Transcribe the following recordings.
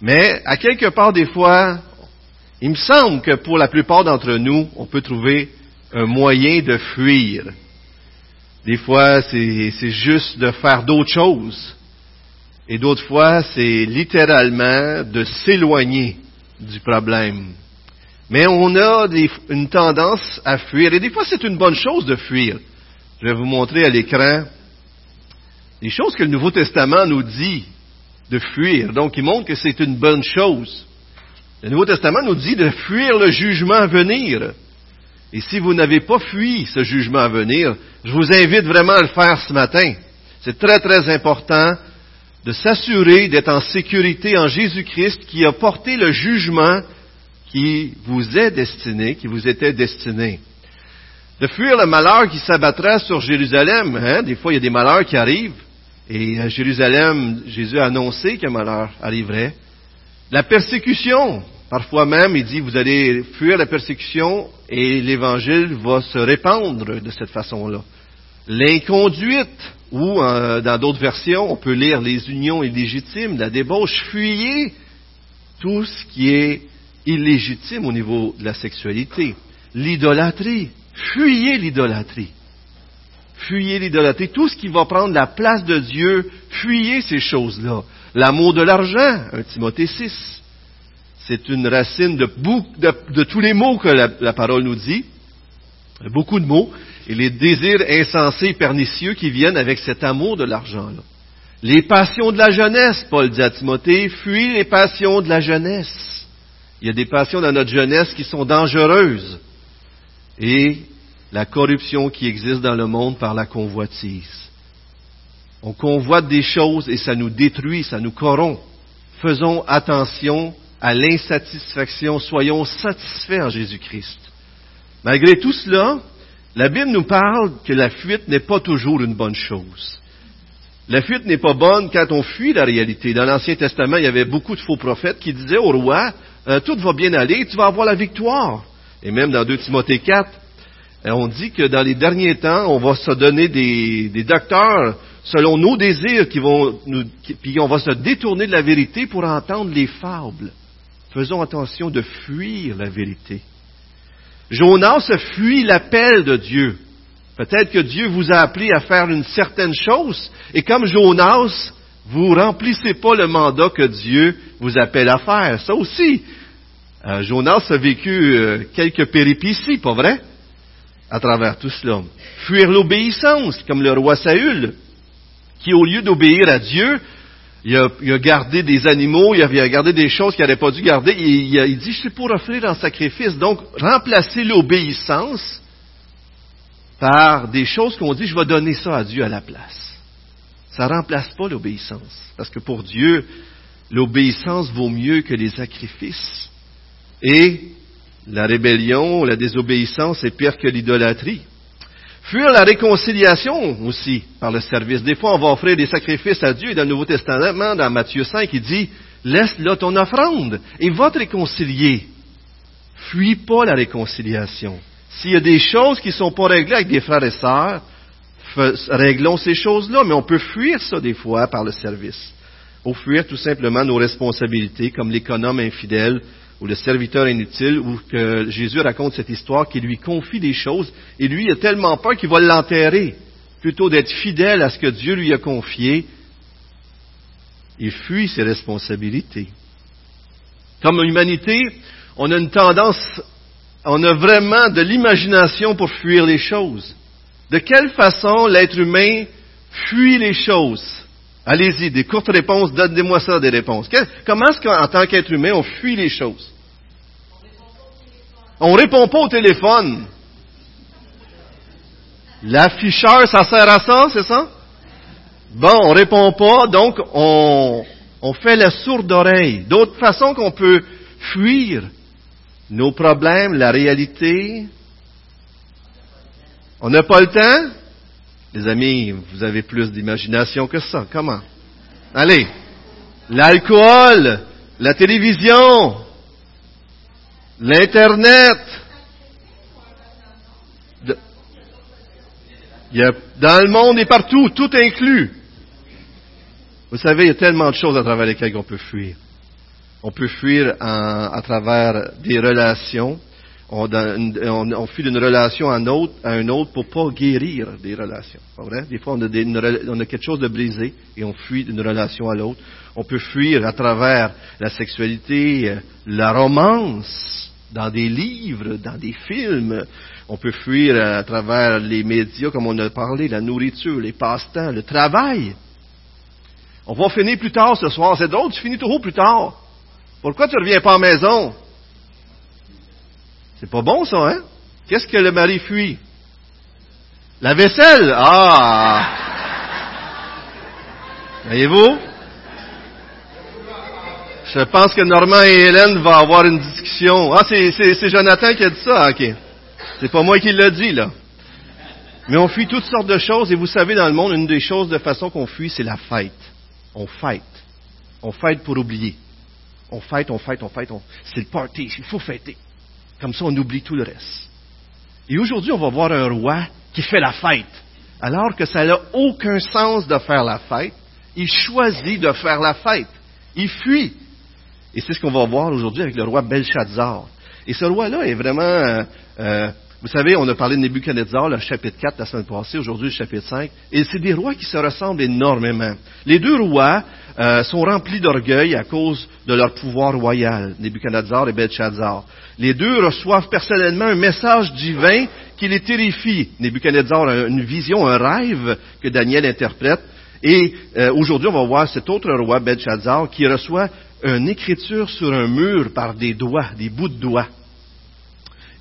Mais à quelque part, des fois, il me semble que pour la plupart d'entre nous, on peut trouver un moyen de fuir. Des fois, c'est juste de faire d'autres choses. Et d'autres fois, c'est littéralement de s'éloigner du problème. Mais on a une tendance à fuir. Et des fois, c'est une bonne chose de fuir. Je vais vous montrer à l'écran les choses que le Nouveau Testament nous dit de fuir. Donc, il montre que c'est une bonne chose. Le Nouveau Testament nous dit de fuir le jugement à venir. Et si vous n'avez pas fui ce jugement à venir, je vous invite vraiment à le faire ce matin. C'est très, très important de s'assurer d'être en sécurité en Jésus-Christ qui a porté le jugement qui vous est destiné, qui vous était destiné. De fuir le malheur qui s'abattra sur Jérusalem. Hein? Des fois, il y a des malheurs qui arrivent. Et à Jérusalem, Jésus a annoncé qu'un malheur arriverait. La persécution. Parfois même, il dit, vous allez fuir la persécution et l'évangile va se répandre de cette façon-là. L'inconduite, ou euh, dans d'autres versions, on peut lire les unions illégitimes, la débauche, fuyez tout ce qui est illégitime au niveau de la sexualité. L'idolâtrie, fuyez l'idolâtrie. Fuyez l'idolâtrie. Tout ce qui va prendre la place de Dieu, fuyez ces choses-là. L'amour de l'argent, 1 Timothée 6. C'est une racine de, tous les mots que la, parole nous dit. Beaucoup de mots. Et les désirs insensés, pernicieux qui viennent avec cet amour de l'argent-là. Les passions de la jeunesse, Paul dit à Timothée, fuis les passions de la jeunesse. Il y a des passions dans notre jeunesse qui sont dangereuses. Et la corruption qui existe dans le monde par la convoitise. On convoite des choses et ça nous détruit, ça nous corrompt. Faisons attention à l'insatisfaction, soyons satisfaits en Jésus-Christ. Malgré tout cela, la Bible nous parle que la fuite n'est pas toujours une bonne chose. La fuite n'est pas bonne quand on fuit la réalité. Dans l'Ancien Testament, il y avait beaucoup de faux prophètes qui disaient au roi, euh, tout va bien aller, tu vas avoir la victoire. Et même dans 2 Timothée 4, euh, on dit que dans les derniers temps, on va se donner des, docteurs selon nos désirs qui vont puis on va se détourner de la vérité pour entendre les fables. Faisons attention de fuir la vérité. Jonas a fui l'appel de Dieu. Peut-être que Dieu vous a appelé à faire une certaine chose, et comme Jonas, vous remplissez pas le mandat que Dieu vous appelle à faire. Ça aussi, euh, Jonas a vécu euh, quelques péripéties, pas vrai? À travers tout cela. Fuir l'obéissance, comme le roi Saül, qui au lieu d'obéir à Dieu, il a, gardé des animaux, il a, gardé des choses qu'il n'aurait pas dû garder. Il, il, dit, je suis pour offrir un sacrifice. Donc, remplacer l'obéissance par des choses qu'on dit, je vais donner ça à Dieu à la place. Ça ne remplace pas l'obéissance. Parce que pour Dieu, l'obéissance vaut mieux que les sacrifices. Et la rébellion, la désobéissance est pire que l'idolâtrie. Fuir la réconciliation aussi par le service. Des fois, on va offrir des sacrifices à Dieu. Dans le Nouveau Testament, dans Matthieu 5, il dit, laisse là ton offrande et va te réconcilier. Fuis pas la réconciliation. S'il y a des choses qui ne sont pas réglées avec des frères et sœurs, réglons ces choses-là, mais on peut fuir ça des fois par le service. Ou fuir tout simplement nos responsabilités, comme l'économe infidèle ou le serviteur inutile, ou que Jésus raconte cette histoire qui lui confie des choses, et lui il a tellement peur qu'il va l'enterrer. Plutôt d'être fidèle à ce que Dieu lui a confié, il fuit ses responsabilités. Comme humanité, on a une tendance, on a vraiment de l'imagination pour fuir les choses. De quelle façon l'être humain fuit les choses? Allez-y, des courtes réponses, donnez-moi ça des réponses. Comment est-ce qu'en tant qu'être humain, on fuit les choses? On répond pas au téléphone. L'afficheur, ça sert à ça, c'est ça? Bon, on répond pas, donc on, on fait la sourde oreille. D'autres façons qu'on peut fuir nos problèmes, la réalité. On n'a pas le temps? Les amis, vous avez plus d'imagination que ça. Comment? Allez. L'alcool, la télévision, l'Internet. dans le monde et partout, tout inclus. Vous savez, il y a tellement de choses à travers lesquelles on peut fuir. On peut fuir à travers des relations. On, fuit d'une relation à, une autre, à une autre pour pas guérir des relations. Pas vrai? Des fois, on a, on a quelque chose de brisé et on fuit d'une relation à l'autre. On peut fuir à travers la sexualité, la romance, dans des livres, dans des films. On peut fuir à travers les médias, comme on a parlé, la nourriture, les passe-temps, le travail. On va finir plus tard ce soir. C'est drôle, tu finis toujours plus tard. Pourquoi tu ne reviens pas à la maison? C'est pas bon, ça, hein? Qu'est-ce que le mari fuit? La vaisselle! Ah! Voyez-vous? Je pense que Normand et Hélène vont avoir une discussion. Ah, c'est Jonathan qui a dit ça, ok. C'est pas moi qui l'ai dit, là. Mais on fuit toutes sortes de choses, et vous savez, dans le monde, une des choses de façon qu'on fuit, c'est la fête. On fête. On fête pour oublier. On fête, on fête, on fête. C'est le party, il faut fêter. Comme ça, on oublie tout le reste. Et aujourd'hui, on va voir un roi qui fait la fête. Alors que ça n'a aucun sens de faire la fête, il choisit de faire la fête. Il fuit. Et c'est ce qu'on va voir aujourd'hui avec le roi Belshazzar. Et ce roi-là est vraiment... Euh, euh, vous savez, on a parlé de Nebuchadnezzar, le chapitre 4 la semaine passée, aujourd'hui le chapitre 5. Et c'est des rois qui se ressemblent énormément. Les deux rois euh, sont remplis d'orgueil à cause de leur pouvoir royal, Nebuchadnezzar et Belshazzar. Les deux reçoivent personnellement un message divin qui les terrifie. Nebuchadnezzar a une vision, un rêve que Daniel interprète. Et aujourd'hui, on va voir cet autre roi, Belshazzar, qui reçoit une écriture sur un mur par des doigts, des bouts de doigts.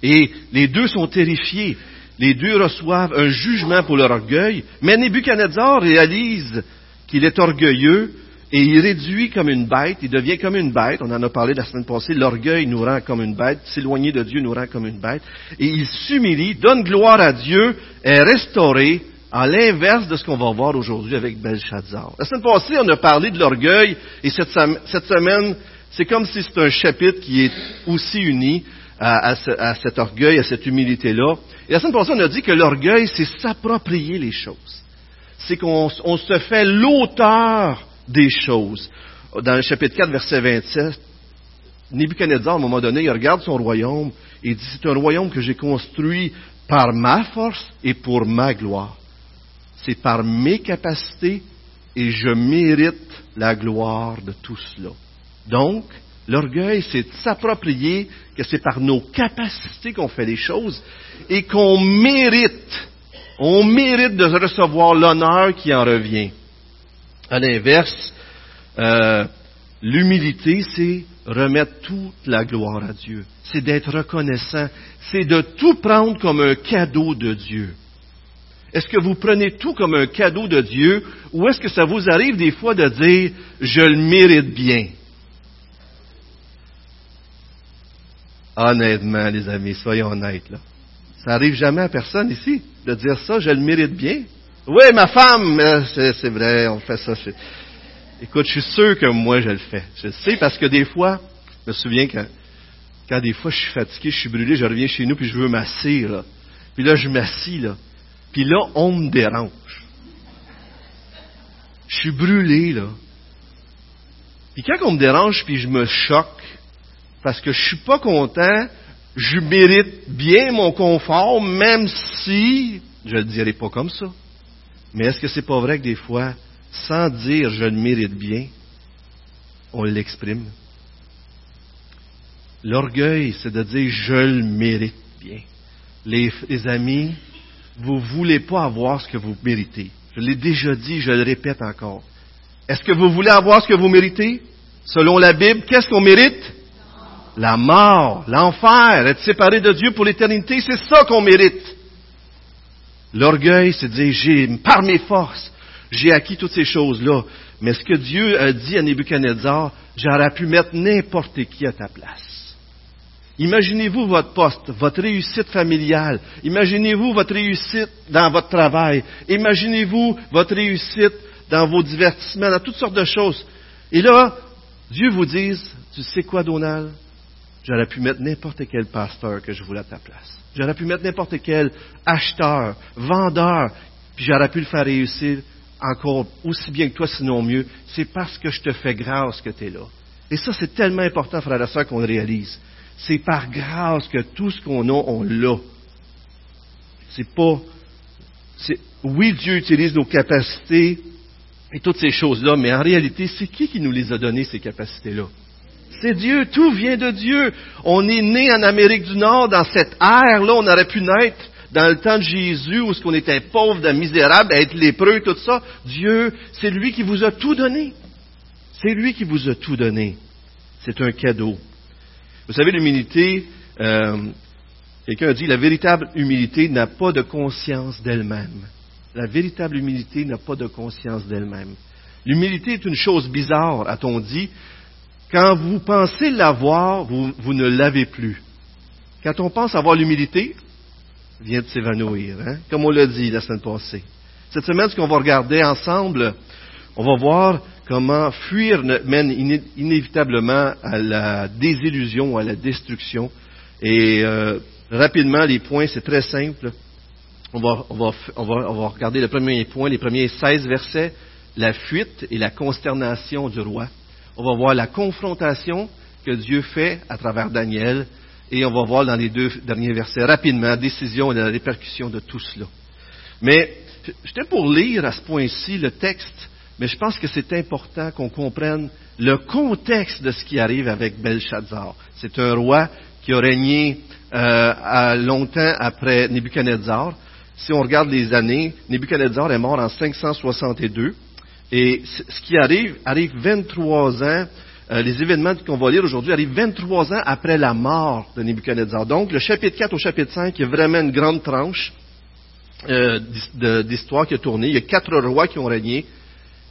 Et les deux sont terrifiés. Les deux reçoivent un jugement pour leur orgueil. Mais Nebuchadnezzar réalise qu'il est orgueilleux et il réduit comme une bête, il devient comme une bête. On en a parlé la semaine passée. L'orgueil nous rend comme une bête. S'éloigner de Dieu nous rend comme une bête. Et il s'humilie, donne gloire à Dieu, est restauré à l'inverse de ce qu'on va voir aujourd'hui avec Belshazzar. La semaine passée, on a parlé de l'orgueil, et cette, semaine, c'est comme si c'était un chapitre qui est aussi uni à, cet orgueil, à cette humilité-là. Et la semaine passée, on a dit que l'orgueil, c'est s'approprier les choses. C'est qu'on se fait l'auteur des choses. Dans le chapitre 4, verset 27, Nebuchadnezzar, à un moment donné, il regarde son royaume et il dit, c'est un royaume que j'ai construit par ma force et pour ma gloire c'est par mes capacités et je mérite la gloire de tout cela. Donc, l'orgueil, c'est de s'approprier que c'est par nos capacités qu'on fait les choses et qu'on mérite, on mérite de recevoir l'honneur qui en revient. À l'inverse, euh, l'humilité, c'est remettre toute la gloire à Dieu. C'est d'être reconnaissant. C'est de tout prendre comme un cadeau de Dieu. Est-ce que vous prenez tout comme un cadeau de Dieu ou est-ce que ça vous arrive des fois de dire je le mérite bien? Honnêtement, les amis, soyons honnêtes. Là. Ça arrive jamais à personne ici de dire ça, je le mérite bien. Oui, ma femme, euh, c'est vrai, on fait ça. Écoute, je suis sûr que moi je le fais. Je le sais parce que des fois, je me souviens quand, quand des fois je suis fatigué, je suis brûlé, je reviens chez nous puis je veux m'asseoir. Là. Puis là, je m'assis là. Puis là, on me dérange. Je suis brûlé, là. Puis quand on me dérange, puis je me choque, parce que je suis pas content, je mérite bien mon confort, même si, je le dirai pas comme ça. Mais est-ce que c'est pas vrai que des fois, sans dire je le mérite bien, on l'exprime? L'orgueil, c'est de dire je le mérite bien. Les, les amis, vous ne voulez pas avoir ce que vous méritez. Je l'ai déjà dit, je le répète encore. Est-ce que vous voulez avoir ce que vous méritez? Selon la Bible, qu'est-ce qu'on mérite? La mort, l'enfer, être séparé de Dieu pour l'éternité, c'est ça qu'on mérite. L'orgueil, c'est de dire, j'ai, par mes forces, j'ai acquis toutes ces choses-là. Mais ce que Dieu a dit à Nebuchadnezzar, j'aurais pu mettre n'importe qui à ta place. Imaginez-vous votre poste, votre réussite familiale. Imaginez-vous votre réussite dans votre travail. Imaginez-vous votre réussite dans vos divertissements, dans toutes sortes de choses. Et là, Dieu vous dise, tu sais quoi, Donald? J'aurais pu mettre n'importe quel pasteur que je voulais à ta place. J'aurais pu mettre n'importe quel acheteur, vendeur, puis j'aurais pu le faire réussir encore aussi bien que toi, sinon mieux, c'est parce que je te fais grâce que tu es là. Et ça, c'est tellement important, frère et soeur, qu'on le réalise. C'est par grâce que tout ce qu'on a, on l'a. C'est pas. Oui, Dieu utilise nos capacités et toutes ces choses-là, mais en réalité, c'est qui qui nous les a données, ces capacités-là? C'est Dieu, tout vient de Dieu. On est né en Amérique du Nord, dans cette ère-là, on aurait pu naître dans le temps de Jésus, où ce qu'on était pauvre, misérable, être lépreux, tout ça. Dieu, c'est lui qui vous a tout donné. C'est lui qui vous a tout donné. C'est un cadeau. Vous savez, l'humilité, euh, quelqu'un a dit, la véritable humilité n'a pas de conscience d'elle-même. La véritable humilité n'a pas de conscience d'elle-même. L'humilité est une chose bizarre, a-t-on dit. Quand vous pensez l'avoir, vous, ne l'avez plus. Quand on pense avoir l'humilité, vient de s'évanouir, hein? comme on l'a dit la semaine passée. Cette semaine, ce qu'on va regarder ensemble, on va voir comment fuir mène inévitablement à la désillusion, à la destruction. Et euh, rapidement, les points, c'est très simple. On va, on, va, on, va, on va, regarder le premier point, les premiers 16 versets, la fuite et la consternation du roi. On va voir la confrontation que Dieu fait à travers Daniel. Et on va voir dans les deux derniers versets rapidement la décision et la répercussion de tout cela. Mais j'étais pour lire à ce point-ci le texte mais je pense que c'est important qu'on comprenne le contexte de ce qui arrive avec Belshazzar. C'est un roi qui a régné euh, longtemps après Nebuchadnezzar. Si on regarde les années, Nebuchadnezzar est mort en 562. Et ce qui arrive, arrive 23 ans, euh, les événements qu'on va lire aujourd'hui arrivent 23 ans après la mort de Nebuchadnezzar. Donc, le chapitre 4 au chapitre 5 est vraiment une grande tranche euh, d'histoire qui a tourné. Il y a quatre rois qui ont régné.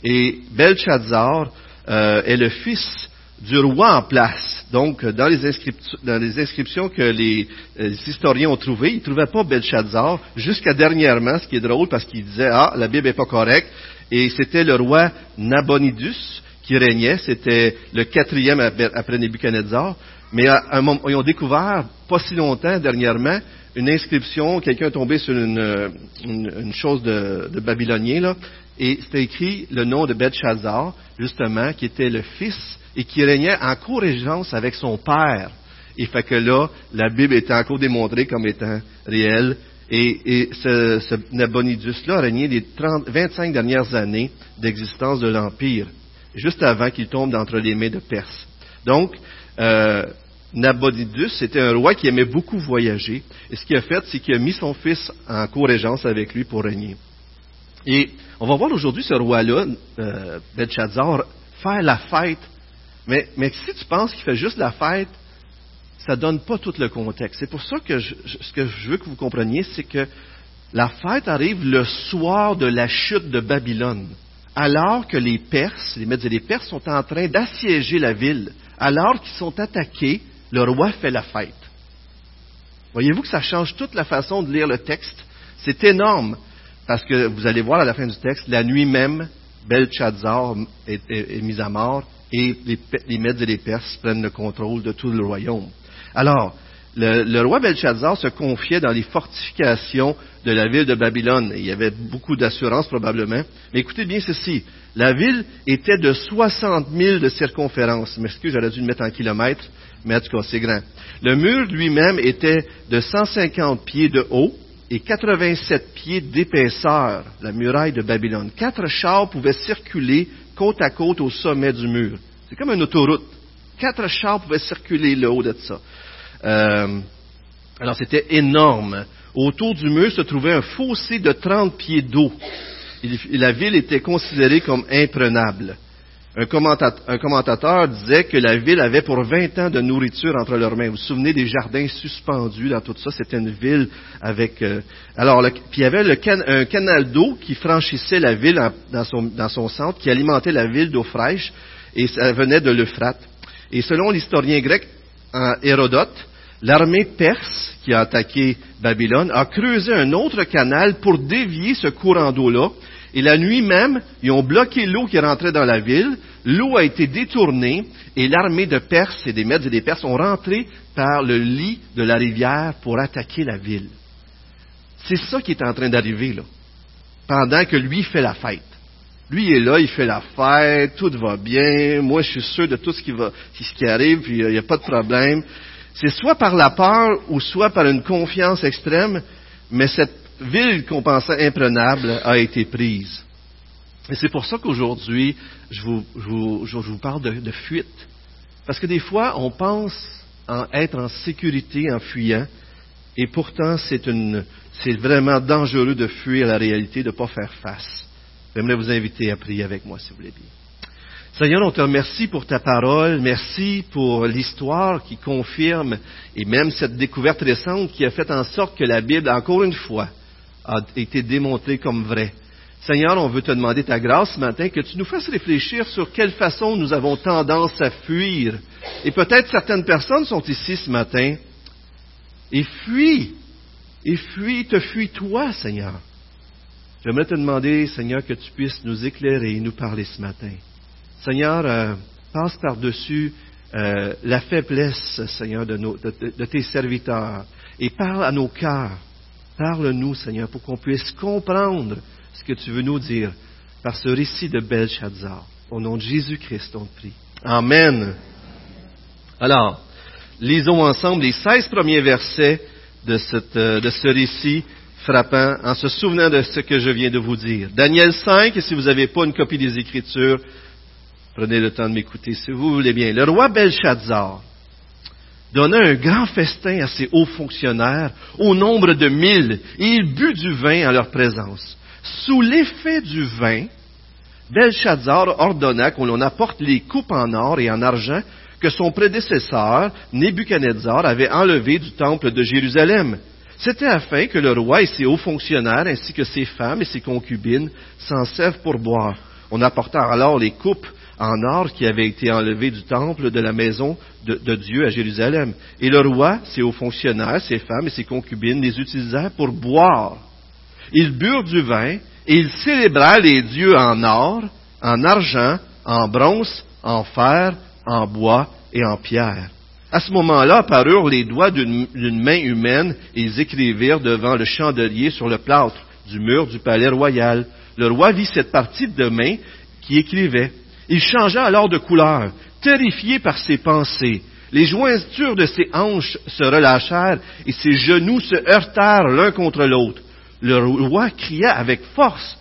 Et Belshazzar euh, est le fils du roi en place. Donc, dans les, inscriptions, que les, historiens ont trouvées, ils ne trouvaient pas Belshazzar jusqu'à dernièrement, ce qui est drôle parce qu'ils disaient, ah, la Bible n'est pas correcte. Et c'était le roi Nabonidus qui régnait. C'était le quatrième après Nebuchadnezzar. Mais à un moment, ils ont découvert, pas si longtemps dernièrement, une inscription, quelqu'un est tombé sur une, chose de, de babylonien, là, et c'était écrit le nom de Belshazzar, justement, qui était le fils et qui régnait en co-régence avec son père. Et fait que là, la Bible était encore démontrée comme étant réelle. Et, ce, ce Nabonidus-là a régné les 30, 25 dernières années d'existence de l'Empire, juste avant qu'il tombe entre les mains de Perse. Donc, euh, Nabonidus était un roi qui aimait beaucoup voyager. Et ce qu'il a fait, c'est qu'il a mis son fils en co-régence avec lui pour régner. Et on va voir aujourd'hui ce roi-là, euh, Belshazzar, faire la fête. Mais, si tu penses qu'il fait juste la fête, ça ne donne pas tout le contexte. C'est pour ça que ce que je veux que vous compreniez, c'est que la fête arrive le soir de la chute de Babylone, alors que les Perses, les Mèdes et les Perses sont en train d'assiéger la ville. Alors qu'ils sont attaqués, le roi fait la fête. Voyez-vous que ça change toute la façon de lire le texte? C'est énorme. Parce que vous allez voir à la fin du texte, la nuit même, Belshazzar est, est, mis à mort et les, les Mèdes et les Perses prennent le contrôle de tout le royaume. Alors, le, roi Belshazzar se confiait dans les fortifications de la ville de Babylone. Il y avait beaucoup d'assurance probablement. Mais écoutez bien ceci. La ville était de 60 000 de circonférence. M'excuse, j'aurais dû le mettre en kilomètres, mais en tout cas, c'est grand. Le mur lui-même était de 150 pieds de haut et 87 pieds d'épaisseur, la muraille de Babylone. Quatre chars pouvaient circuler côte à côte au sommet du mur. C'est comme une autoroute. Quatre chars pouvaient circuler le haut de ça. Euh, alors c'était énorme. Autour du mur se trouvait un fossé de 30 pieds d'eau. La ville était considérée comme imprenable. Un commentateur, disait que la ville avait pour 20 ans de nourriture entre leurs mains. Vous vous souvenez des jardins suspendus dans tout ça? C'était une ville avec... Euh, alors, puis il y avait un canal d'eau qui franchissait la ville dans, son, centre, qui alimentait la ville d'eau fraîche, et ça venait de l'Euphrate. Et selon l'historien grec Hérodote, l'armée perse qui a attaqué Babylone a creusé un autre canal pour dévier ce courant d'eau-là, et la nuit même, ils ont bloqué l'eau qui rentrait dans la ville. L'eau a été détournée et l'armée de Perses et des Mèdes et des Perses ont rentré par le lit de la rivière pour attaquer la ville. C'est ça qui est en train d'arriver là, pendant que lui fait la fête. Lui, est là, il fait la fête, tout va bien, moi je suis sûr de tout ce qui, va, ce qui arrive, il n'y a pas de problème. C'est soit par la peur ou soit par une confiance extrême, mais cette ville qu'on pensait imprenable a été prise. Et c'est pour ça qu'aujourd'hui, je vous, parle de, fuite. Parce que des fois, on pense en être en sécurité en fuyant, et pourtant, c'est, c'est vraiment dangereux de fuir la réalité, de ne pas faire face. J'aimerais vous inviter à prier avec moi, si vous voulez bien. Seigneur, on te remercie pour ta parole, merci pour l'histoire qui confirme, et même cette découverte récente qui a fait en sorte que la Bible, encore une fois, a été démontrée comme vraie. Seigneur, on veut te demander ta grâce ce matin, que tu nous fasses réfléchir sur quelle façon nous avons tendance à fuir. Et peut-être certaines personnes sont ici ce matin et fuient, et fuient, te fuis toi, Seigneur. J'aimerais te demander, Seigneur, que tu puisses nous éclairer et nous parler ce matin. Seigneur, euh, passe par-dessus euh, la faiblesse, Seigneur, de, de, tes serviteurs et parle à nos cœurs. Parle-nous, Seigneur, pour qu'on puisse comprendre ce que tu veux nous dire par ce récit de Belshazzar. Au nom de Jésus-Christ, on te prie. Amen. Alors, lisons ensemble les 16 premiers versets de, euh, de ce récit frappant en se souvenant de ce que je viens de vous dire. Daniel 5, et si vous n'avez pas une copie des Écritures, prenez le temps de m'écouter si vous voulez bien. Le roi Belshazzar donna un grand festin à ses hauts fonctionnaires au nombre de mille, et il but du vin en leur présence. Sous l'effet du vin, Belshazzar ordonna qu'on en apporte les coupes en or et en argent que son prédécesseur, Nebuchadnezzar, avait enlevées du temple de Jérusalem. C'était afin que le roi et ses hauts fonctionnaires, ainsi que ses femmes et ses concubines, s'en servent pour boire. On apporta alors les coupes en or qui avaient été enlevées du temple de la maison de, de, Dieu à Jérusalem. Et le roi, ses hauts fonctionnaires, ses femmes et ses concubines les utilisèrent pour boire. Ils burent du vin et ils célébrèrent les dieux en or, en argent, en bronze, en fer, en bois et en pierre. À ce moment-là apparurent les doigts d'une main humaine et ils écrivirent devant le chandelier sur le plâtre du mur du palais royal. Le roi vit cette partie de main qui écrivait. Il changea alors de couleur, terrifié par ses pensées. Les jointures de ses hanches se relâchèrent et ses genoux se heurtèrent l'un contre l'autre le roi cria avec force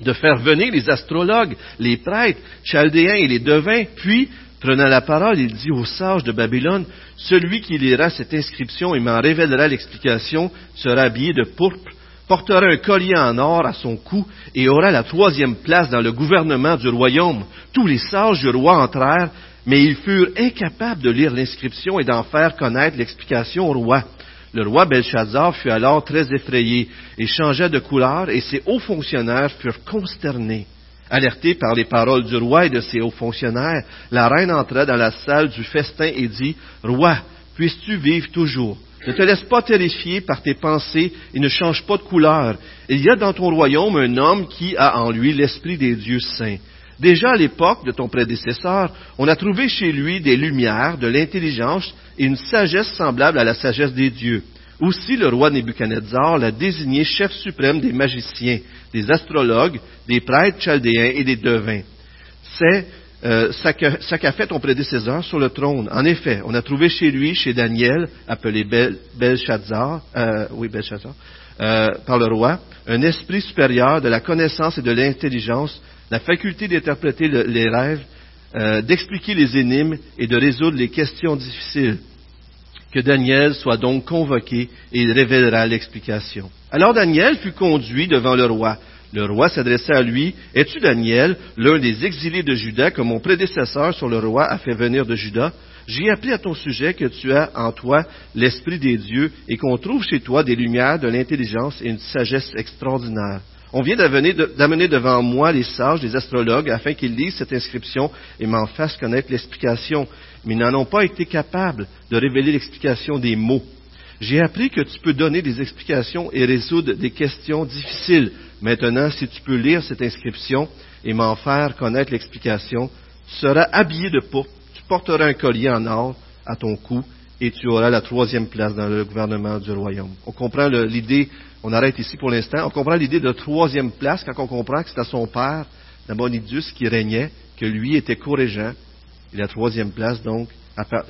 de faire venir les astrologues, les prêtres, chaldéens et les devins, puis, prenant la parole, il dit aux sages de Babylone, celui qui lira cette inscription et m'en révélera l'explication sera habillé de pourpre, portera un collier en or à son cou et aura la troisième place dans le gouvernement du royaume. Tous les sages du roi entrèrent, mais ils furent incapables de lire l'inscription et d'en faire connaître l'explication au roi. Le roi Belshazzar fut alors très effrayé et changea de couleur, et ses hauts fonctionnaires furent consternés. Alertés par les paroles du roi et de ses hauts fonctionnaires, la reine entra dans la salle du festin et dit, Roi, puisses-tu vivre toujours? Ne te laisse pas terrifier par tes pensées et ne change pas de couleur. Il y a dans ton royaume un homme qui a en lui l'esprit des dieux saints. Déjà à l'époque de ton prédécesseur, on a trouvé chez lui des lumières, de l'intelligence et une sagesse semblable à la sagesse des dieux. Aussi le roi Nebuchadnezzar l'a désigné chef suprême des magiciens, des astrologues, des prêtres chaldéens et des devins. C'est euh, fait ton prédécesseur sur le trône. En effet, on a trouvé chez lui, chez Daniel, appelé Belshazzar, euh, oui, Belshazzar, euh, par le roi, un esprit supérieur de la connaissance et de l'intelligence, la faculté d'interpréter les rêves, euh, d'expliquer les énigmes et de résoudre les questions difficiles. Que Daniel soit donc convoqué et il révélera l'explication. Alors Daniel fut conduit devant le roi. Le roi s'adressa à lui, Es-tu Daniel, l'un des exilés de Juda que mon prédécesseur sur le roi a fait venir de Juda? J'ai appris à ton sujet que tu as en toi l'Esprit des dieux et qu'on trouve chez toi des lumières, de l'intelligence et une sagesse extraordinaire. On vient d'amener devant moi les sages, les astrologues, afin qu'ils lisent cette inscription et m'en fassent connaître l'explication. Mais ils n'en ont pas été capables de révéler l'explication des mots. J'ai appris que tu peux donner des explications et résoudre des questions difficiles. Maintenant, si tu peux lire cette inscription et m'en faire connaître l'explication, tu seras habillé de pourpre, tu porteras un collier en or à ton cou et tu auras la troisième place dans le gouvernement du royaume. On comprend l'idée on arrête ici pour l'instant. On comprend l'idée de troisième place quand on comprend que c'est à son père Nabonidus qui régnait, que lui était co-régent. Et la troisième place, donc,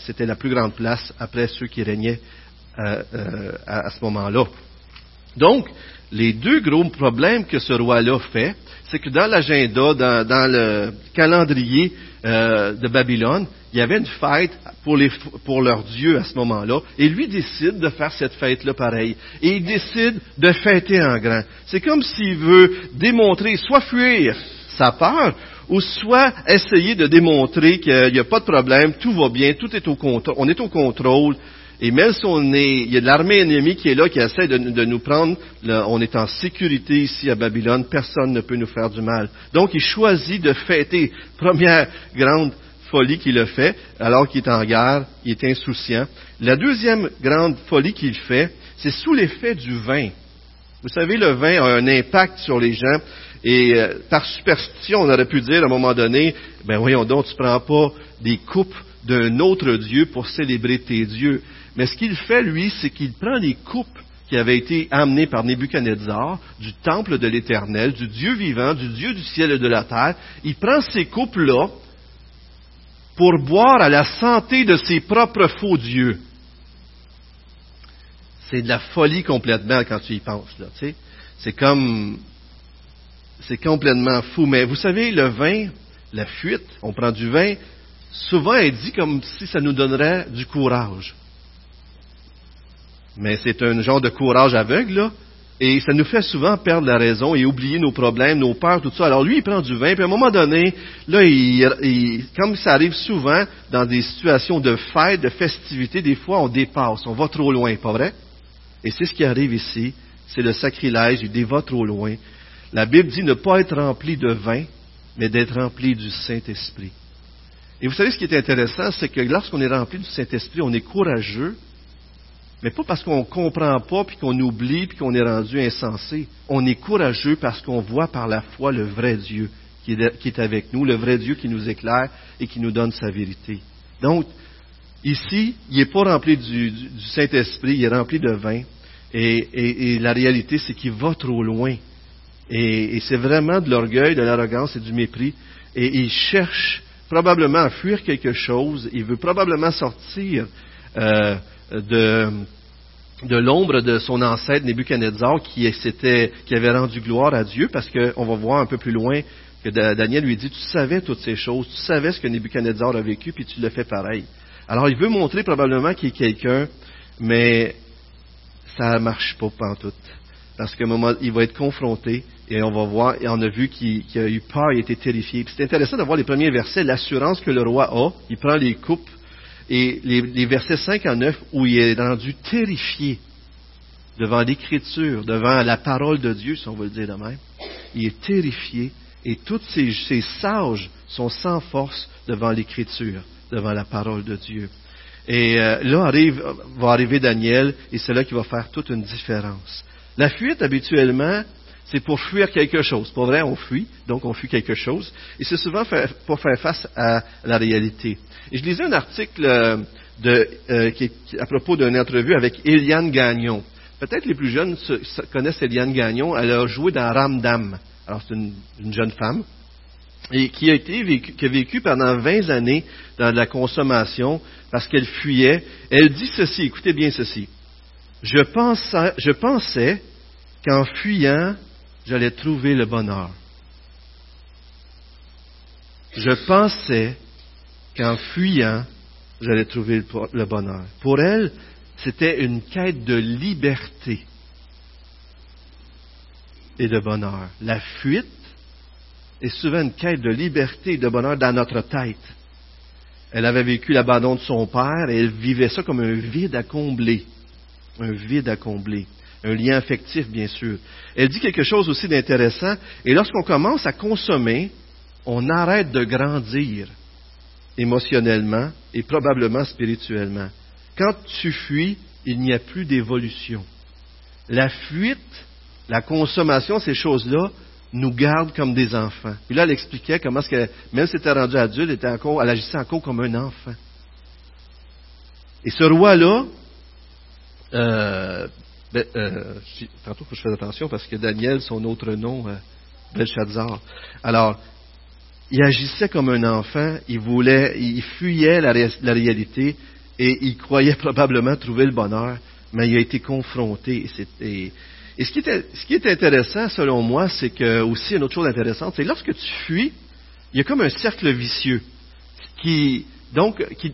c'était la plus grande place après ceux qui régnaient euh, euh, à, ce moment-là. Donc, les deux gros problèmes que ce roi-là fait, c'est que dans l'agenda, dans, le calendrier euh, de Babylone, il y avait une fête pour, les, pour leur Dieu à ce moment-là, et lui décide de faire cette fête-là pareil. Et il décide de fêter en grand. C'est comme s'il veut démontrer, soit fuir sa peur, ou soit essayer de démontrer qu'il n'y a pas de problème, tout va bien, tout est au contrôle, on est au contrôle, et même si on est, il y a de l'armée ennemie qui est là, qui essaie de, nous prendre, on est en sécurité ici à Babylone, personne ne peut nous faire du mal. Donc il choisit de fêter, première grande folie qu'il a fait, alors qu'il est en guerre, il est insouciant. La deuxième grande folie qu'il fait, c'est sous l'effet du vin. Vous savez, le vin a un impact sur les gens. Et euh, par superstition, on aurait pu dire à un moment donné, ben voyons donc, tu prends pas des coupes d'un autre Dieu pour célébrer tes dieux. Mais ce qu'il fait, lui, c'est qu'il prend les coupes qui avaient été amenées par Nebuchadnezzar du temple de l'Éternel, du Dieu vivant, du Dieu du ciel et de la terre. Il prend ces coupes-là pour boire à la santé de ses propres faux dieux. C'est de la folie complètement quand tu y penses. Là, c'est comme c'est complètement fou. Mais vous savez, le vin, la fuite, on prend du vin, souvent est dit comme si ça nous donnerait du courage. Mais c'est un genre de courage aveugle, là. Et ça nous fait souvent perdre la raison et oublier nos problèmes, nos peurs, tout ça. Alors lui, il prend du vin, puis à un moment donné, là, comme ça arrive souvent dans des situations de fête, de festivité, des fois on dépasse, on va trop loin, pas vrai? Et c'est ce qui arrive ici, c'est le sacrilège, il va trop loin. La Bible dit ne pas être rempli de vin, mais d'être rempli du Saint-Esprit. Et vous savez ce qui est intéressant, c'est que lorsqu'on est rempli du Saint-Esprit, on est courageux, mais pas parce qu'on ne comprend pas, puis qu'on oublie, puis qu'on est rendu insensé. On est courageux parce qu'on voit par la foi le vrai Dieu qui est, avec nous, le vrai Dieu qui nous éclaire et qui nous donne sa vérité. Donc, ici, il n'est pas rempli du, Saint-Esprit, il est rempli de vin. et la réalité, c'est qu'il va trop loin. Et, c'est vraiment de l'orgueil, de l'arrogance et du mépris. Et il cherche probablement fuir quelque chose. Il veut probablement sortir euh, de, de l'ombre de son ancêtre Nebuchadnezzar qui, qui avait rendu gloire à Dieu, parce qu'on va voir un peu plus loin que Daniel lui dit, tu savais toutes ces choses, tu savais ce que Nebuchadnezzar a vécu, puis tu le fais pareil. Alors il veut montrer probablement qu'il est quelqu'un, mais ça ne marche pas tout. Parce qu'à un moment, il va être confronté et on va voir, et on a vu qu'il a eu peur, il était terrifié. C'est intéressant de voir les premiers versets, l'assurance que le roi a. Il prend les coupes et les, versets 5 à 9 où il est rendu terrifié devant l'écriture, devant la parole de Dieu, si on veut le dire de même. Il est terrifié et tous ces, sages sont sans force devant l'écriture, devant la parole de Dieu. Et euh, là arrive, va arriver Daniel et c'est là qui va faire toute une différence. La fuite, habituellement, c'est pour fuir quelque chose. Pour vrai, on fuit, donc on fuit quelque chose. Et c'est souvent pour faire face à la réalité. Je lisais un article euh, euh, qui, à propos d'une entrevue avec Eliane Gagnon. Peut-être les plus jeunes connaissent Eliane Gagnon. Elle a joué dans Ramdam. Alors, c'est une, jeune femme. Qui a été vécu, qui a vécu pendant 20 années dans la consommation parce qu'elle fuyait. Elle dit ceci, écoutez bien ceci. Je pensais, qu'en fuyant, j'allais trouver le bonheur. Je pensais qu'en fuyant, j'allais trouver le bonheur. Pour elle, c'était une quête de liberté et de bonheur. La fuite est souvent une quête de liberté et de bonheur dans notre tête. Elle avait vécu l'abandon de son père et elle vivait ça comme un vide à combler. Un vide à combler un lien affectif, bien sûr. Elle dit quelque chose aussi d'intéressant, et lorsqu'on commence à consommer, on arrête de grandir émotionnellement et probablement spirituellement. Quand tu fuis, il n'y a plus d'évolution. La fuite, la consommation, ces choses-là, nous gardent comme des enfants. Puis là, elle expliquait comment, ce que, même si elle était rendue adulte, elle, était encore, elle agissait encore comme un enfant. Et ce roi-là, euh, ben, euh, tantôt, que je fasse attention parce que Daniel, son autre nom, euh, Belshazzar. Alors, il agissait comme un enfant, il voulait, il fuyait la, réalité et il croyait probablement trouver le bonheur, mais il a été confronté. Et, ce, qui est, intéressant, selon moi, c'est que aussi une autre chose intéressante, c'est lorsque tu fuis, il y a comme un cercle vicieux qui, donc, tu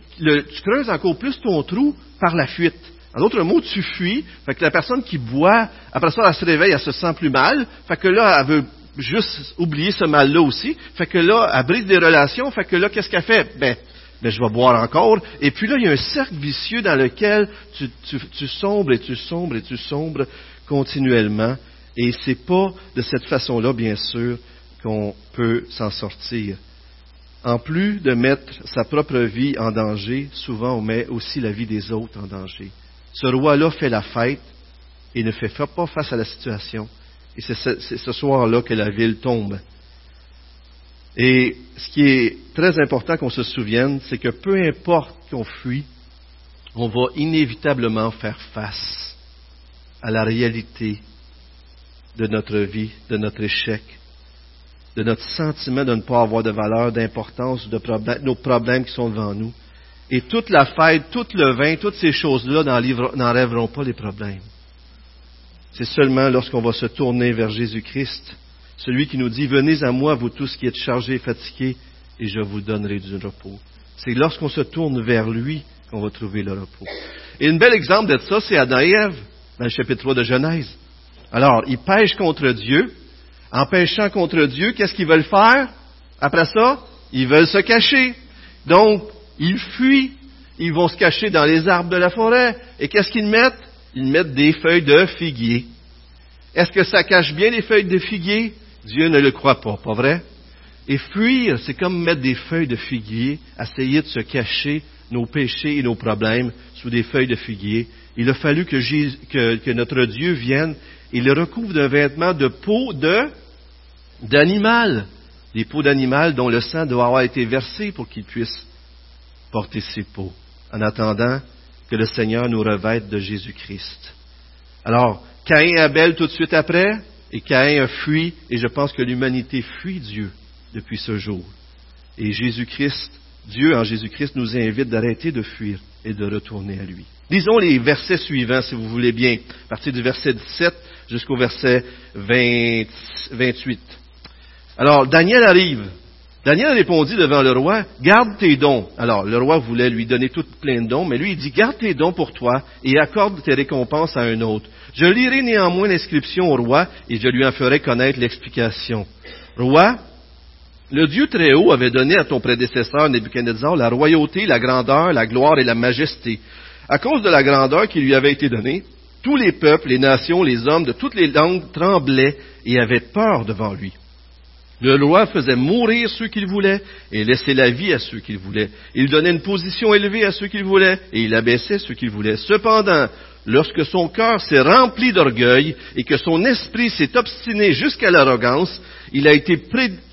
creuses encore plus ton trou par la fuite. En d'autres mots, tu fuis, fait que la personne qui boit, après ça, elle se réveille, elle se sent plus mal, fait que là, elle veut juste oublier ce mal-là aussi. Fait que là, elle brise des relations. Fait que là, qu'est-ce qu'elle fait? Ben, ben, je vais boire encore. Et puis là, il y a un cercle vicieux dans lequel tu, tu sombres et tu sombres et tu sombres continuellement. Et c'est pas de cette façon-là, bien sûr, qu'on peut s'en sortir. En plus de mettre sa propre vie en danger, souvent on met aussi la vie des autres en danger. Ce roi-là fait la fête et ne fait pas face à la situation. Et c'est ce, soir-là que la ville tombe. Et ce qui est très important qu'on se souvienne, c'est que peu importe qu'on fuit, on va inévitablement faire face à la réalité de notre vie, de notre échec, de notre sentiment de ne pas avoir de valeur, d'importance, de nos problèmes qui sont devant nous. Et toute la fête, tout le vin, toutes ces choses-là n'enlèveront pas les problèmes. C'est seulement lorsqu'on va se tourner vers Jésus-Christ, celui qui nous dit, venez à moi, vous tous qui êtes chargés et fatigués, et je vous donnerai du repos. C'est lorsqu'on se tourne vers lui qu'on va trouver le repos. Et un bel exemple de ça, c'est Adam et dans le chapitre 3 de Genèse. Alors, ils pêchent contre Dieu. En pêchant contre Dieu, qu'est-ce qu'ils veulent faire? Après ça, ils veulent se cacher. Donc, ils fuient. Ils vont se cacher dans les arbres de la forêt. Et qu'est-ce qu'ils mettent? ils mettent des feuilles de figuier. Est-ce que ça cache bien les feuilles de figuier? Dieu ne le croit pas, pas vrai? Et fuir, c'est comme mettre des feuilles de figuier, essayer de se cacher nos péchés et nos problèmes sous des feuilles de figuier. Il a fallu que, notre Dieu vienne et le recouvre d'un vêtement de peau de d'animal, des peaux d'animal dont le sang doit avoir été versé pour qu'il puisse porter ses peaux. En attendant, que le Seigneur nous revête de Jésus-Christ. Alors, Caïn et Abel tout de suite après, et Caïn a fui, et je pense que l'humanité fuit Dieu depuis ce jour. Et Jésus-Christ, Dieu en Jésus-Christ nous invite d'arrêter de fuir et de retourner à lui. Lisons les versets suivants, si vous voulez bien, à partir du verset 17 jusqu'au verset 28. Alors, Daniel arrive Daniel répondit devant le roi, garde tes dons. Alors, le roi voulait lui donner tout plein de dons, mais lui, il dit, garde tes dons pour toi et accorde tes récompenses à un autre. Je lirai néanmoins l'inscription au roi et je lui en ferai connaître l'explication. Roi, le Dieu très haut avait donné à ton prédécesseur Nebuchadnezzar la royauté, la grandeur, la gloire et la majesté. À cause de la grandeur qui lui avait été donnée, tous les peuples, les nations, les hommes de toutes les langues tremblaient et avaient peur devant lui. Le roi faisait mourir ceux qu'il voulait et laissait la vie à ceux qu'il voulait. Il donnait une position élevée à ceux qu'il voulait et il abaissait ceux qu'il voulait. Cependant, lorsque son cœur s'est rempli d'orgueil et que son esprit s'est obstiné jusqu'à l'arrogance, il a été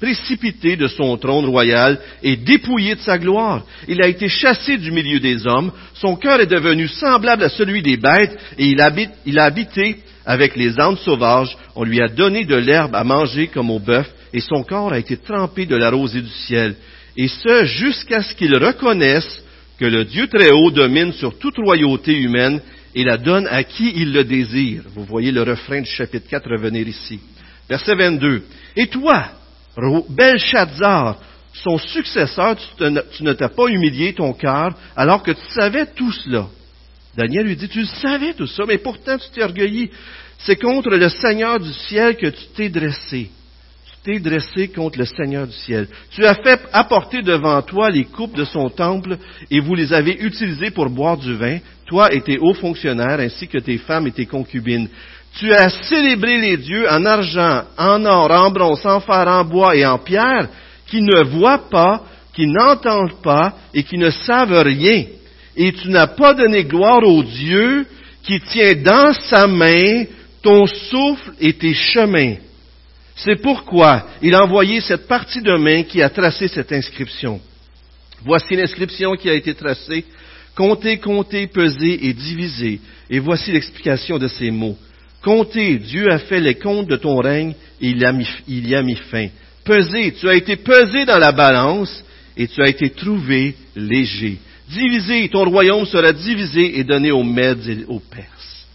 précipité de son trône royal et dépouillé de sa gloire. Il a été chassé du milieu des hommes. Son cœur est devenu semblable à celui des bêtes et il, a habité avec les ânes sauvages. On lui a donné de l'herbe à manger comme au bœuf et son corps a été trempé de la rosée du ciel, et ce jusqu'à ce qu'il reconnaisse que le Dieu très haut domine sur toute royauté humaine et la donne à qui il le désire. Vous voyez le refrain du chapitre 4 revenir ici. Verset 22. Et toi, Belshazzar, son successeur, tu, ne t'as pas humilié ton cœur alors que tu savais tout cela. Daniel lui dit, tu savais tout ça, mais pourtant tu t'es orgueilli. C'est contre le Seigneur du ciel que tu t'es dressé t'es dressé contre le Seigneur du ciel. Tu as fait apporter devant toi les coupes de son temple et vous les avez utilisées pour boire du vin, toi et tes hauts fonctionnaires, ainsi que tes femmes et tes concubines. Tu as célébré les dieux en argent, en or, en bronze, en fer, en bois et en pierre, qui ne voient pas, qui n'entendent pas et qui ne savent rien. Et tu n'as pas donné gloire au Dieu qui tient dans sa main ton souffle et tes chemins. C'est pourquoi il a envoyé cette partie de main qui a tracé cette inscription. Voici l'inscription qui a été tracée. Comptez, comptez, pesez et divisez. Et voici l'explication de ces mots. Comptez, Dieu a fait les comptes de ton règne et il, y a mis fin. pesé, tu as été pesé dans la balance et tu as été trouvé léger. Divisé, ton royaume sera divisé et donné aux Mèdes et aux Perses.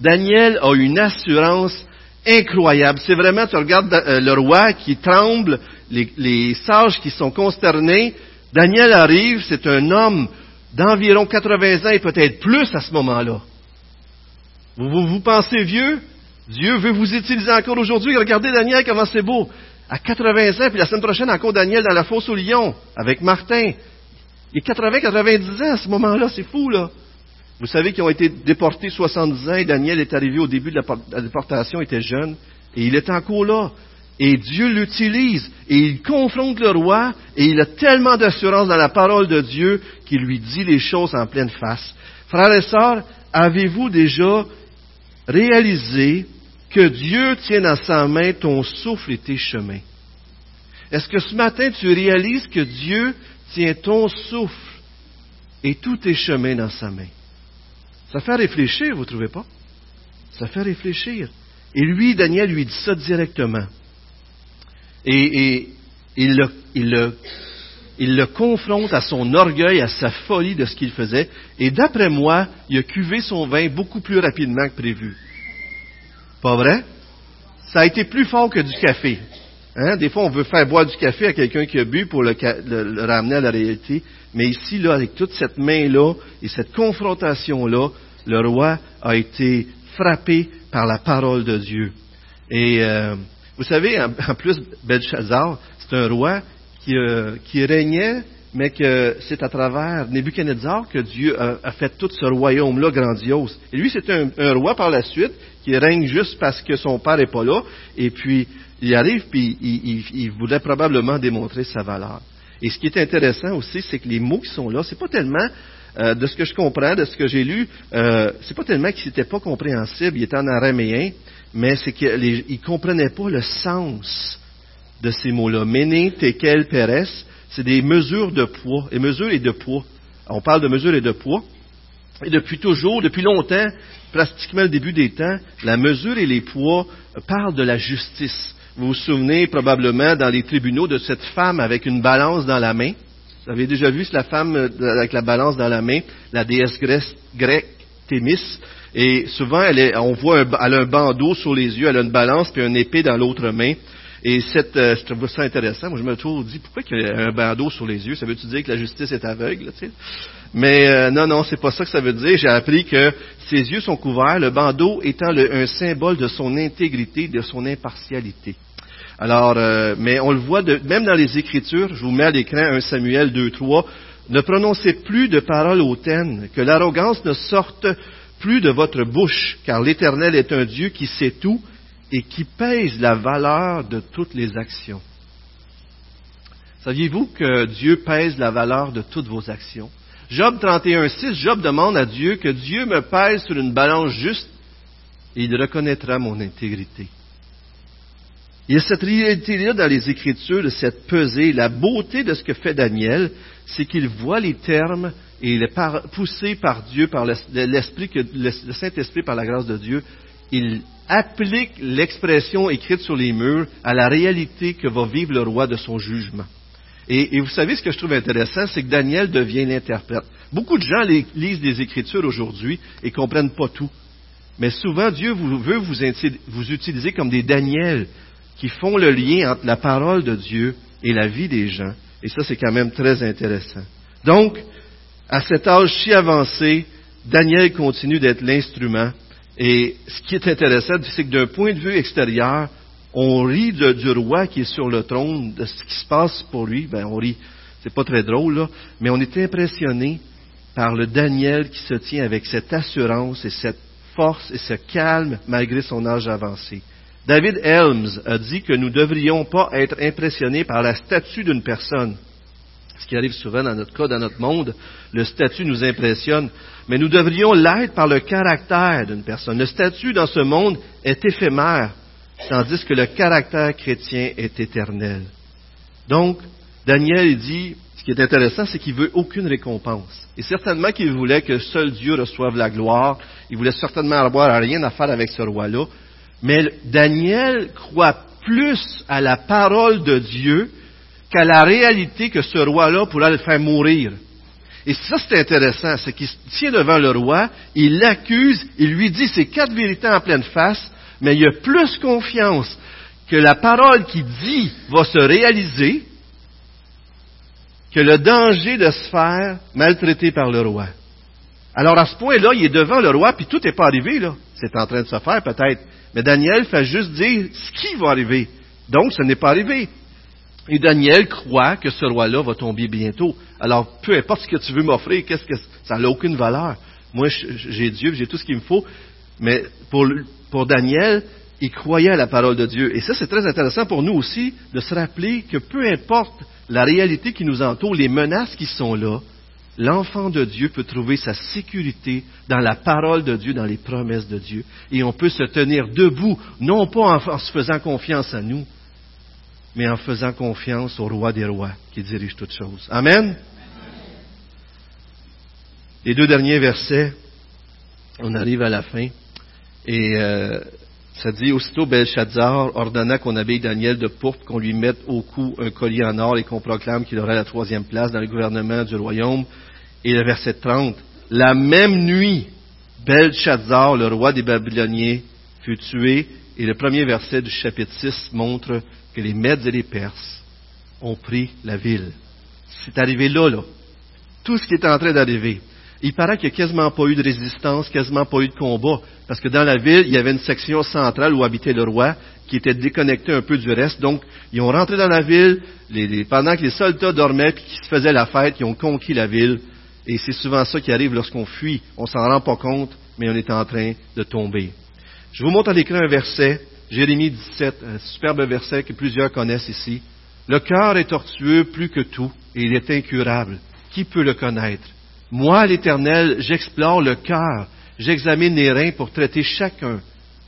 Daniel a une assurance incroyable. C'est vraiment, tu regardes euh, le roi qui tremble, les, sages qui sont consternés. Daniel arrive, c'est un homme d'environ 80 ans et peut-être plus à ce moment-là. Vous, vous, pensez vieux? Dieu veut vous utiliser encore aujourd'hui. Regardez Daniel, comment c'est beau. À 80 ans, puis la semaine prochaine, encore Daniel dans la fosse au lion, avec Martin. Il est 80, 90 ans à ce moment-là, c'est fou, là. Vous savez qu'ils ont été déportés 70 ans et Daniel est arrivé au début de la déportation, il était jeune, et il est encore là. Et Dieu l'utilise, et il confronte le roi, et il a tellement d'assurance dans la parole de Dieu qu'il lui dit les choses en pleine face. Frères et sœurs, avez-vous déjà réalisé que Dieu tient dans sa main ton souffle et tes chemins? Est-ce que ce matin tu réalises que Dieu tient ton souffle et tous tes chemins dans sa main? Ça fait réfléchir, vous ne trouvez pas? Ça fait réfléchir. Et lui, Daniel lui dit ça directement. Et, il, le, confronte à son orgueil, à sa folie de ce qu'il faisait. Et d'après moi, il a cuvé son vin beaucoup plus rapidement que prévu. Pas vrai? Ça a été plus fort que du café. Hein? Des fois, on veut faire boire du café à quelqu'un qui a bu pour le, le, ramener à la réalité. Mais ici, là, avec toute cette main-là et cette confrontation-là, le roi a été frappé par la parole de Dieu. Et euh, vous savez, en, plus, Belshazzar, c'est un roi qui, euh, qui, régnait, mais que c'est à travers Nebuchadnezzar que Dieu a, fait tout ce royaume-là grandiose. Et lui, c'est un, roi par la suite qui règne juste parce que son père n'est pas là, et puis il arrive, puis il, il voulait probablement démontrer sa valeur. Et ce qui est intéressant aussi, c'est que les mots qui sont là, c'est pas tellement euh, de ce que je comprends, de ce que j'ai lu, euh, c'est pas tellement qu'il n'était pas compréhensible, il était en araméen, mais c'est qu'il ne comprenait pas le sens de ces mots-là. Méné, tekel, pérez, c'est des mesures de poids, et mesures et de poids. On parle de mesures et de poids. Et depuis toujours, depuis longtemps, pratiquement le début des temps, la mesure et les poids parlent de la justice. Vous vous souvenez probablement dans les tribunaux de cette femme avec une balance dans la main? Vous avez déjà vu la femme euh, avec la balance dans la main, la déesse grecque Thémis. Et souvent, elle on voit elle a un bandeau sur les yeux, elle a une balance puis une épée dans l'autre main. Et cette, euh, je trouve ça intéressant. Moi, je me toujours dit, pourquoi il y a un bandeau sur les yeux? Ça veut-tu dire que la justice est aveugle? Tu sais? Mais euh, non, non, c'est pas ça que ça veut dire. J'ai appris que ses yeux sont couverts, le bandeau étant un symbole de son intégrité, de son impartialité. Alors, euh, mais on le voit même dans les Écritures, je vous mets à l'écran 1 Samuel 2, 3, ne prononcez plus de paroles hautaines, que l'arrogance ne sorte plus de votre bouche, car l'Éternel est un Dieu qui sait tout et qui pèse la valeur de toutes les actions. Saviez-vous que Dieu pèse la valeur de toutes vos actions? Job 31, 6, Job demande à Dieu que Dieu me pèse sur une balance juste et il reconnaîtra mon intégrité. Il y a cette réalité-là dans les Écritures, de cette pesée. La beauté de ce que fait Daniel, c'est qu'il voit les termes et il est poussé par Dieu, par l'Esprit, le Saint-Esprit, par la grâce de Dieu. Il applique l'expression écrite sur les murs à la réalité que va vivre le roi de son jugement. Et, vous savez ce que je trouve intéressant, c'est que Daniel devient l'interprète. Beaucoup de gens lisent des Écritures aujourd'hui et comprennent pas tout. Mais souvent, Dieu veut vous, vous utiliser comme des Daniels qui font le lien entre la parole de Dieu et la vie des gens. Et ça, c'est quand même très intéressant. Donc, à cet âge si avancé, Daniel continue d'être l'instrument. Et ce qui est intéressant, c'est que d'un point de vue extérieur, on rit du roi qui est sur le trône, de ce qui se passe pour lui. Ben, on rit. C'est pas très drôle, là. Mais on est impressionné par le Daniel qui se tient avec cette assurance et cette force et ce calme malgré son âge avancé. David Helms a dit que nous ne devrions pas être impressionnés par la statue d'une personne. Ce qui arrive souvent dans notre cas, dans notre monde, le statut nous impressionne, mais nous devrions l'être par le caractère d'une personne. Le statut dans ce monde est éphémère, tandis que le caractère chrétien est éternel. Donc, Daniel dit, ce qui est intéressant, c'est qu'il veut aucune récompense. Et certainement qu'il voulait que seul Dieu reçoive la gloire. Il voulait certainement avoir rien à faire avec ce roi-là. Mais Daniel croit plus à la parole de Dieu qu'à la réalité que ce roi-là pourrait le faire mourir. Et ça, c'est intéressant, c'est qu'il tient devant le roi, il l'accuse, il lui dit ces quatre vérités en pleine face, mais il a plus confiance que la parole qu'il dit va se réaliser que le danger de se faire maltraiter par le roi. Alors à ce point-là, il est devant le roi, puis tout n'est pas arrivé, là. C'est en train de se faire peut-être. Mais Daniel fait juste dire ce qui va arriver. Donc, ce n'est pas arrivé. Et Daniel croit que ce roi-là va tomber bientôt. Alors, peu importe ce que tu veux m'offrir, qu'est-ce que ça n'a aucune valeur. Moi, j'ai Dieu, j'ai tout ce qu'il me faut. Mais pour, pour Daniel, il croyait à la parole de Dieu. Et ça, c'est très intéressant pour nous aussi de se rappeler que peu importe la réalité qui nous entoure, les menaces qui sont là, l'enfant de Dieu peut trouver sa sécurité dans la parole de Dieu, dans les promesses de Dieu. Et on peut se tenir debout, non pas en, se faisant confiance à nous, mais en faisant confiance au roi des rois qui dirige toutes choses. Amen. Les deux derniers versets, on arrive à la fin. Et euh, ça dit, aussitôt Belshazzar ordonna qu'on habille Daniel de pourpre, qu'on lui mette au cou un collier en or et qu'on proclame qu'il aurait la troisième place dans le gouvernement du royaume. Et le verset 30, la même nuit, Belshazzar, le roi des Babyloniens, fut tué. Et le premier verset du chapitre 6 montre que les Mèdes et les Perses ont pris la ville. C'est arrivé là, là. Tout ce qui est en train d'arriver. Il paraît qu'il n'y a quasiment pas eu de résistance, quasiment pas eu de combat, parce que dans la ville, il y avait une section centrale où habitait le roi, qui était déconnectée un peu du reste. Donc, ils ont rentré dans la ville, pendant que les soldats dormaient, puis qu'ils se faisaient la fête, ils ont conquis la ville. Et c'est souvent ça qui arrive lorsqu'on fuit. On s'en rend pas compte, mais on est en train de tomber. Je vous montre à l'écran un verset, Jérémie 17, un superbe verset que plusieurs connaissent ici. Le cœur est tortueux plus que tout, et il est incurable. Qui peut le connaître? Moi, l'Éternel, j'explore le cœur, j'examine les reins pour traiter chacun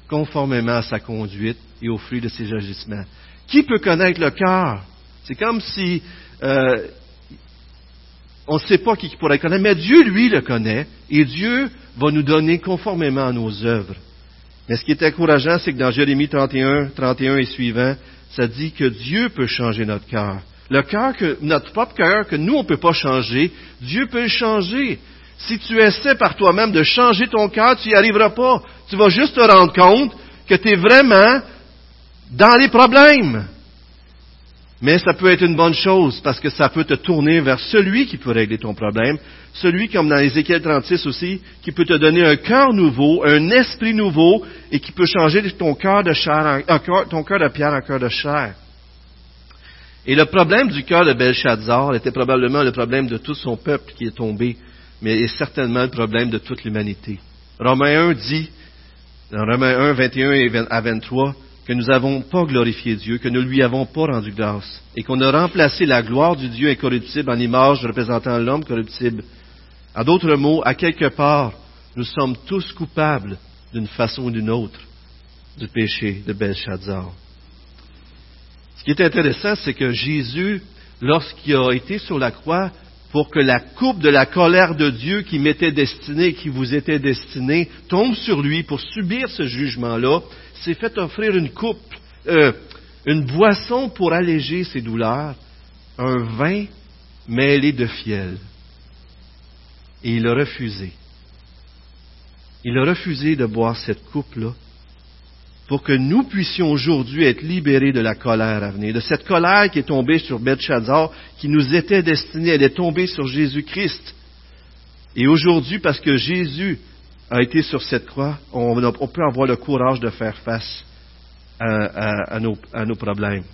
conformément à sa conduite et au fruit de ses agissements. Qui peut connaître le cœur? C'est comme si euh, on ne sait pas qui pourrait connaître, mais Dieu, lui, le connaît, et Dieu va nous donner conformément à nos œuvres. Mais ce qui est encourageant, c'est que dans Jérémie 31, 31 et suivant, ça dit que Dieu peut changer notre cœur. Le cœur que, notre propre cœur que nous, on ne peut pas changer, Dieu peut le changer. Si tu essaies par toi-même de changer ton cœur, tu n'y arriveras pas. Tu vas juste te rendre compte que tu es vraiment dans les problèmes. Mais ça peut être une bonne chose parce que ça peut te tourner vers celui qui peut régler ton problème, celui comme dans Ézéchiel 36 aussi, qui peut te donner un cœur nouveau, un esprit nouveau et qui peut changer ton cœur de chair, ton cœur de pierre en cœur de chair. Et le problème du cœur de Belshazzar était probablement le problème de tout son peuple qui est tombé, mais est certainement le problème de toute l'humanité. Romains 1 dit, dans Romains 1, 21 à 23, que nous n'avons pas glorifié Dieu, que nous ne lui avons pas rendu grâce, et qu'on a remplacé la gloire du Dieu incorruptible en image représentant l'homme corruptible. En d'autres mots, à quelque part, nous sommes tous coupables d'une façon ou d'une autre du péché de Belshazzar. Ce qui est intéressant, c'est que Jésus, lorsqu'il a été sur la croix, pour que la coupe de la colère de Dieu qui m'était destinée, qui vous était destinée, tombe sur lui pour subir ce jugement-là, s'est fait offrir une coupe, euh, une boisson pour alléger ses douleurs, un vin mêlé de fiel. Et il a refusé. Il a refusé de boire cette coupe-là pour que nous puissions aujourd'hui être libérés de la colère à venir, de cette colère qui est tombée sur Belshazzar, qui nous était destinée, elle est tombée sur Jésus-Christ. Et aujourd'hui, parce que Jésus a été sur cette croix, on, peut avoir le courage de faire face à, nos, à, nos, problèmes.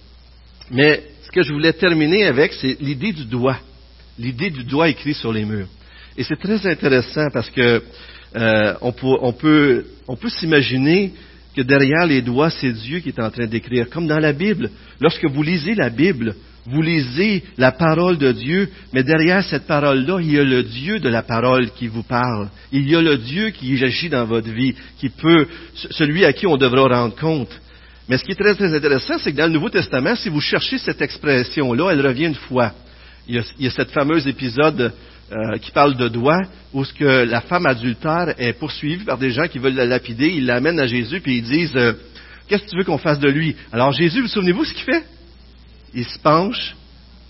Mais ce que je voulais terminer avec, c'est l'idée du doigt, l'idée du doigt écrit sur les murs. Et c'est très intéressant parce que euh, on on peut, on peut s'imaginer que derrière les doigts, c'est Dieu qui est en train d'écrire. Comme dans la Bible, lorsque vous lisez la Bible, vous lisez la parole de Dieu, mais derrière cette parole-là, il y a le Dieu de la parole qui vous parle. Il y a le Dieu qui agit dans votre vie, qui peut, celui à qui on devra rendre compte. Mais ce qui est très, intéressant, c'est que dans le Nouveau Testament, si vous cherchez cette expression-là, elle revient une fois. Il y a, il y cet fameux épisode euh, qui parle de doigt, où ce que la femme adultère est poursuivie par des gens qui veulent la lapider, ils l'amènent à Jésus, puis ils disent, euh, qu'est-ce que tu veux qu'on fasse de lui? Alors Jésus, vous souvenez-vous ce qu'il fait? Il se penche,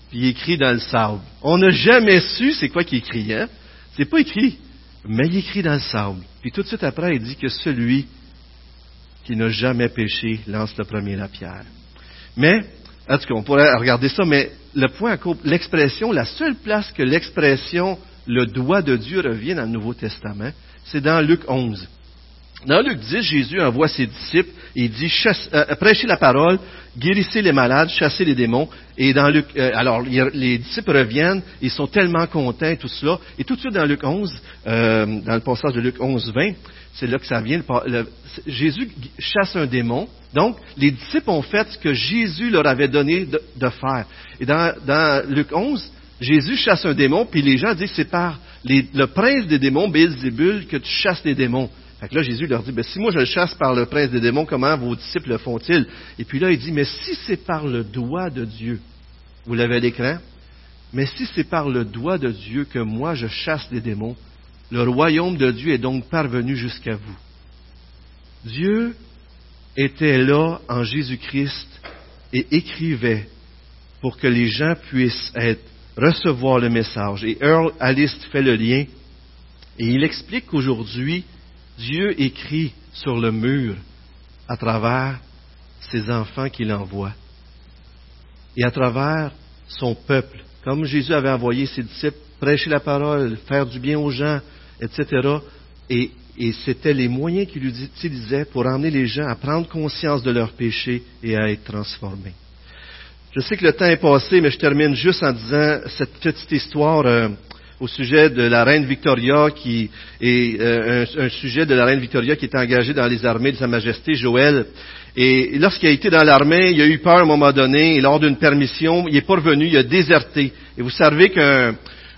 puis il écrit dans le sable. On n'a jamais su c'est quoi qu'il écrit, hein? C'est pas écrit, mais il écrit dans le sable. Puis tout de suite après, il dit que celui qui n'a jamais péché lance le premier la pierre. Mais, en tout cas, on pourrait regarder ça, mais le point, l'expression, la seule place que l'expression le doigt de Dieu revient dans le Nouveau Testament, c'est dans Luc 11. Dans Luc 10, Jésus envoie ses disciples et dit euh, prêchez la parole, guérissez les malades, chassez les démons. Et dans Luc, euh, alors les disciples reviennent, ils sont tellement contents tout cela. Et tout de suite dans Luc 11, euh, dans le passage de Luc 11, 20, c'est là que ça vient. Jésus chasse un démon. Donc, les disciples ont fait ce que Jésus leur avait donné de, faire. Et dans, dans Luc 11, Jésus chasse un démon, puis les gens disent c'est par le prince des démons, Bézébul, que tu chasses les démons. Fait que là, Jésus leur dit, ben, si moi je le chasse par le prince des démons, comment vos disciples le font-ils? Et puis là, il dit, mais si c'est par le doigt de Dieu, vous l'avez à l'écran, mais si c'est par le doigt de Dieu que moi je chasse les démons, le royaume de Dieu est donc parvenu jusqu'à vous. Dieu était là en Jésus-Christ et écrivait pour que les gens puissent être recevoir le message. Et Earl Alice fait le lien et il explique qu'aujourd'hui, Dieu écrit sur le mur à travers ses enfants qu'il envoie et à travers son peuple. Comme Jésus avait envoyé ses disciples prêcher la parole, faire du bien aux gens, etc. Et, et c'était les moyens qu'il utilisait pour emmener les gens à prendre conscience de leurs péchés et à être transformés. Je sais que le temps est passé, mais je termine juste en disant cette petite histoire euh, au sujet de la reine Victoria, qui est euh, un, sujet de la reine Victoria qui est engagée dans les armées de Sa Majesté Joël. Et lorsqu'il a été dans l'armée, il a eu peur à un moment donné, et lors d'une permission, il est pas revenu, il a déserté. Et vous savez qu'un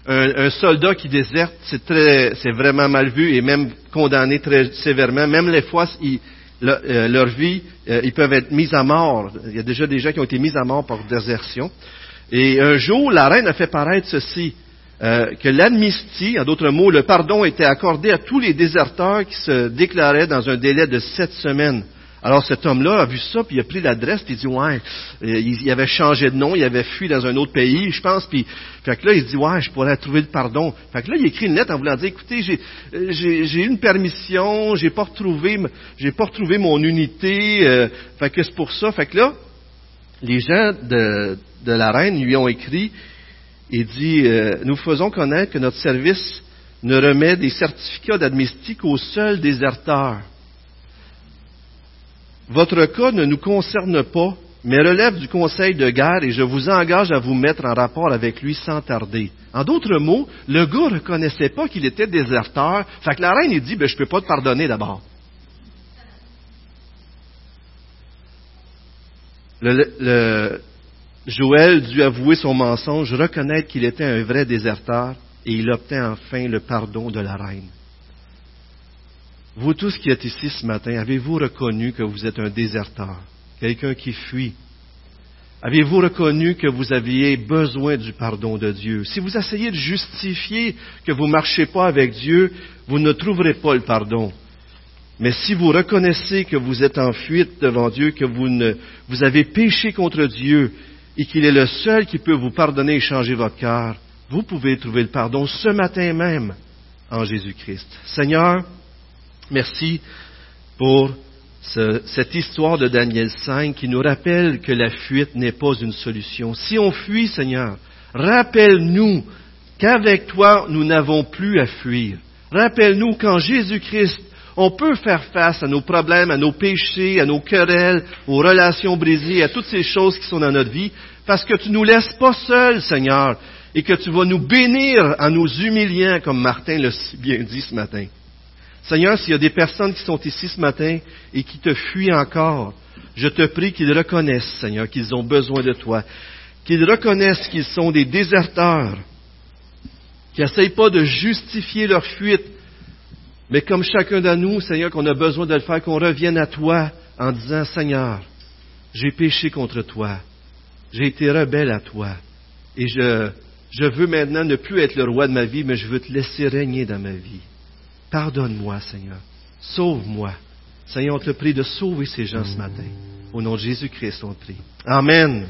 un, soldat qui déserte, c'est très, c'est vraiment mal vu et même condamné très sévèrement. Même les fois, il, euh, leur vie, euh, ils peuvent être mis à mort. Il y a déjà des gens qui ont été mis à mort par désertion. Et un jour, la reine a fait paraître ceci, euh, que l'amnistie, en d'autres mots, le pardon était accordé à tous les déserteurs qui se déclaraient dans un délai de sept semaines. Alors cet homme-là a vu ça, puis il a pris l'adresse, puis il dit ouais, euh, il avait changé de nom, il avait fui dans un autre pays, je pense, puis fait que là il dit ouais, je pourrais trouver le pardon. Fait que là il écrit une lettre en voulant dire écoutez, j'ai euh, j'ai une permission, j'ai pas retrouvé j'ai pas retrouvé mon unité, euh, fait que c'est pour ça. Fait que là les gens de, de la reine lui ont écrit et dit nous faisons connaître que notre service ne remet des certificats d'amnistie qu'aux seuls déserteurs votre cas ne nous concerne pas, mais relève du conseil de guerre et je vous engage à vous mettre en rapport avec lui sans tarder. En d'autres mots, le gars ne reconnaissait pas qu'il était déserteur. Fait que la reine, il dit, ben, je ne peux pas te pardonner d'abord. Le, Joël dut avouer son mensonge, reconnaître qu'il était un vrai déserteur, et il obtint enfin le pardon de la reine. Vous tous qui êtes ici ce matin, avez-vous reconnu que vous êtes un déserteur, quelqu'un qui fuit? Avez-vous reconnu que vous aviez besoin du pardon de Dieu? Si vous essayez de justifier que vous ne marchez pas avec Dieu, vous ne trouverez pas le pardon. Mais si vous reconnaissez que vous êtes en fuite devant Dieu, que vous, ne, vous avez péché contre Dieu et qu'il est le seul qui peut vous pardonner et changer votre cœur, vous pouvez trouver le pardon ce matin même en Jésus-Christ. Seigneur, Merci pour cette histoire de Daniel 5 qui nous rappelle que la fuite n'est pas une solution. Si on fuit, Seigneur, rappelle-nous qu'avec toi, nous n'avons plus à fuir. Rappelle-nous qu'en Jésus-Christ, on peut faire face à nos problèmes, à nos péchés, à nos querelles, aux relations brisées, à toutes ces choses qui sont dans notre vie, parce que tu ne nous laisses pas seuls, Seigneur, et que tu vas nous bénir en nous humiliant, comme Martin l'a si bien dit ce matin. Seigneur, s'il y a des personnes qui sont ici ce matin et qui te fuient encore, je te prie qu'ils reconnaissent, Seigneur, qu'ils ont besoin de toi, qu'ils reconnaissent qu'ils sont des déserteurs, qui n'essayent pas de justifier leur fuite, mais comme chacun de nous, Seigneur, qu'on a besoin de le faire, qu'on revienne à toi en disant, Seigneur, j'ai péché contre toi, j'ai été rebelle à toi, et je, je veux maintenant ne plus être le roi de ma vie, mais je veux te laisser régner dans ma vie. Pardonne-moi, Seigneur. Sauve-moi. Seigneur, on te prie de sauver ces gens ce matin. Au nom de Jésus-Christ, on te prie. Amen.